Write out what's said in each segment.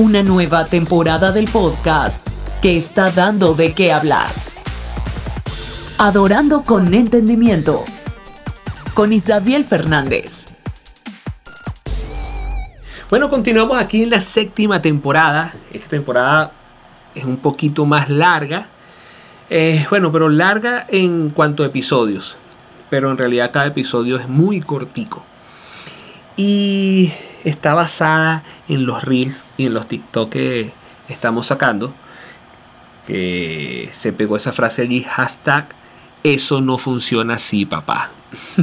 una nueva temporada del podcast que está dando de qué hablar. Adorando con entendimiento. Con Isabel Fernández. Bueno, continuamos aquí en la séptima temporada. Esta temporada es un poquito más larga. Eh, bueno, pero larga en cuanto a episodios. Pero en realidad cada episodio es muy cortico. Y está basada en los reels y en los TikTok que estamos sacando. Que se pegó esa frase allí, hashtag, eso no funciona así, papá.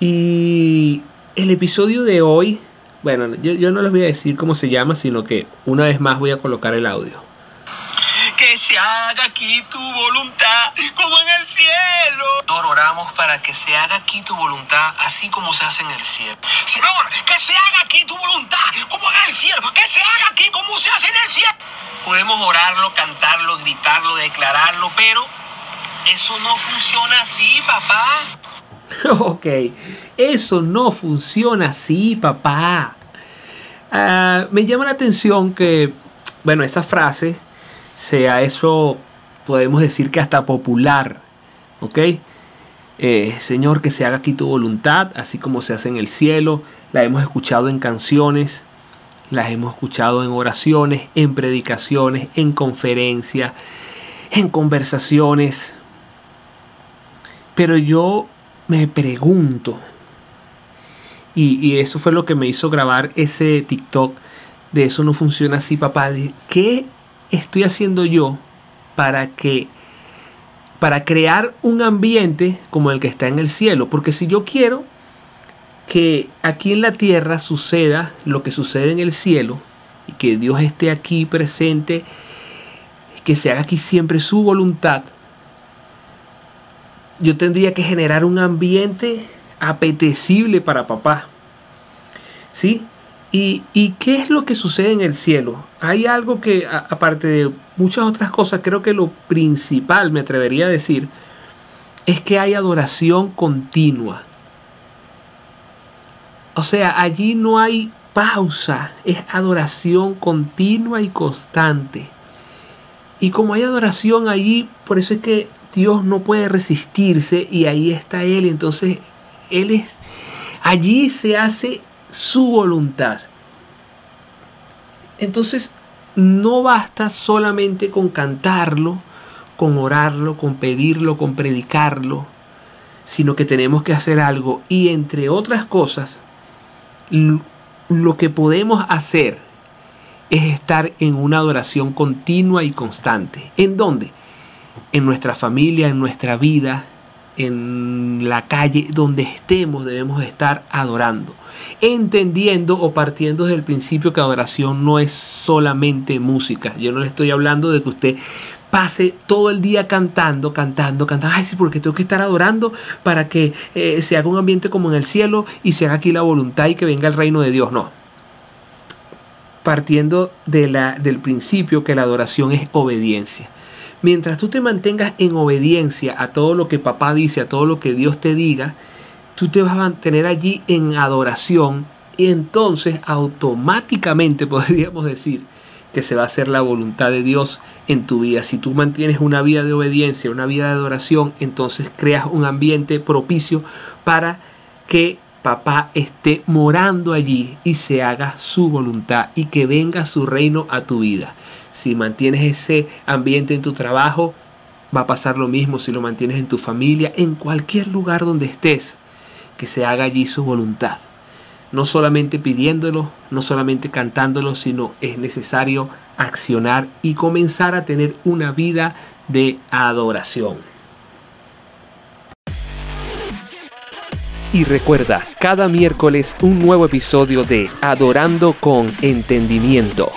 y el episodio de hoy, bueno, yo, yo no les voy a decir cómo se llama, sino que una vez más voy a colocar el audio se haga aquí tu voluntad como en el cielo. Oramos para que se haga aquí tu voluntad así como se hace en el cielo. Señor, que se haga aquí tu voluntad como en el cielo. Que se haga aquí como se hace en el cielo. Podemos orarlo, cantarlo, gritarlo, declararlo, pero eso no funciona así, papá. Ok, eso no funciona así, papá. Ah, me llama la atención que, bueno, esa frase sea eso, podemos decir que hasta popular, ¿ok? Eh, Señor, que se haga aquí tu voluntad, así como se hace en el cielo. La hemos escuchado en canciones, las hemos escuchado en oraciones, en predicaciones, en conferencias, en conversaciones. Pero yo me pregunto, y, y, eso fue lo que me hizo grabar ese TikTok, de eso no funciona así, papá, qué estoy haciendo yo para que para crear un ambiente como el que está en el cielo, porque si yo quiero que aquí en la tierra suceda lo que sucede en el cielo y que Dios esté aquí presente, que se haga aquí siempre su voluntad, yo tendría que generar un ambiente apetecible para papá. ¿Sí? ¿Y, qué es lo que sucede en el cielo? Hay algo que, aparte de muchas otras cosas, creo que lo principal, me atrevería a decir, es que hay adoración continua. O sea, allí no hay pausa, es adoración continua y constante. Y como hay adoración allí, por eso es que Dios no puede resistirse y ahí está Él. Entonces, Él es, allí se hace su voluntad. Entonces, no basta solamente con cantarlo, con orarlo, con pedirlo, con predicarlo, sino que tenemos que hacer algo. Y entre otras cosas, lo que podemos hacer es estar en una adoración continua y constante. ¿En dónde? En nuestra familia, en nuestra vida, en la calle, donde estemos, debemos estar adorando. Entendiendo o partiendo del principio que adoración no es solamente música. Yo no le estoy hablando de que usted pase todo el día cantando, cantando, cantando. Ay, sí, porque tengo que estar adorando para que eh, se haga un ambiente como en el cielo y se haga aquí la voluntad y que venga el reino de Dios. No. Partiendo de la, del principio que la adoración es obediencia. Mientras tú te mantengas en obediencia a todo lo que papá dice, a todo lo que Dios te diga, tú te vas a mantener allí en adoración y entonces automáticamente podríamos decir que se va a hacer la voluntad de Dios en tu vida. Si tú mantienes una vida de obediencia, una vida de adoración, entonces creas un ambiente propicio para que papá esté morando allí y se haga su voluntad y que venga su reino a tu vida. Si mantienes ese ambiente en tu trabajo, va a pasar lo mismo si lo mantienes en tu familia, en cualquier lugar donde estés, que se haga allí su voluntad. No solamente pidiéndolo, no solamente cantándolo, sino es necesario accionar y comenzar a tener una vida de adoración. Y recuerda, cada miércoles un nuevo episodio de Adorando con Entendimiento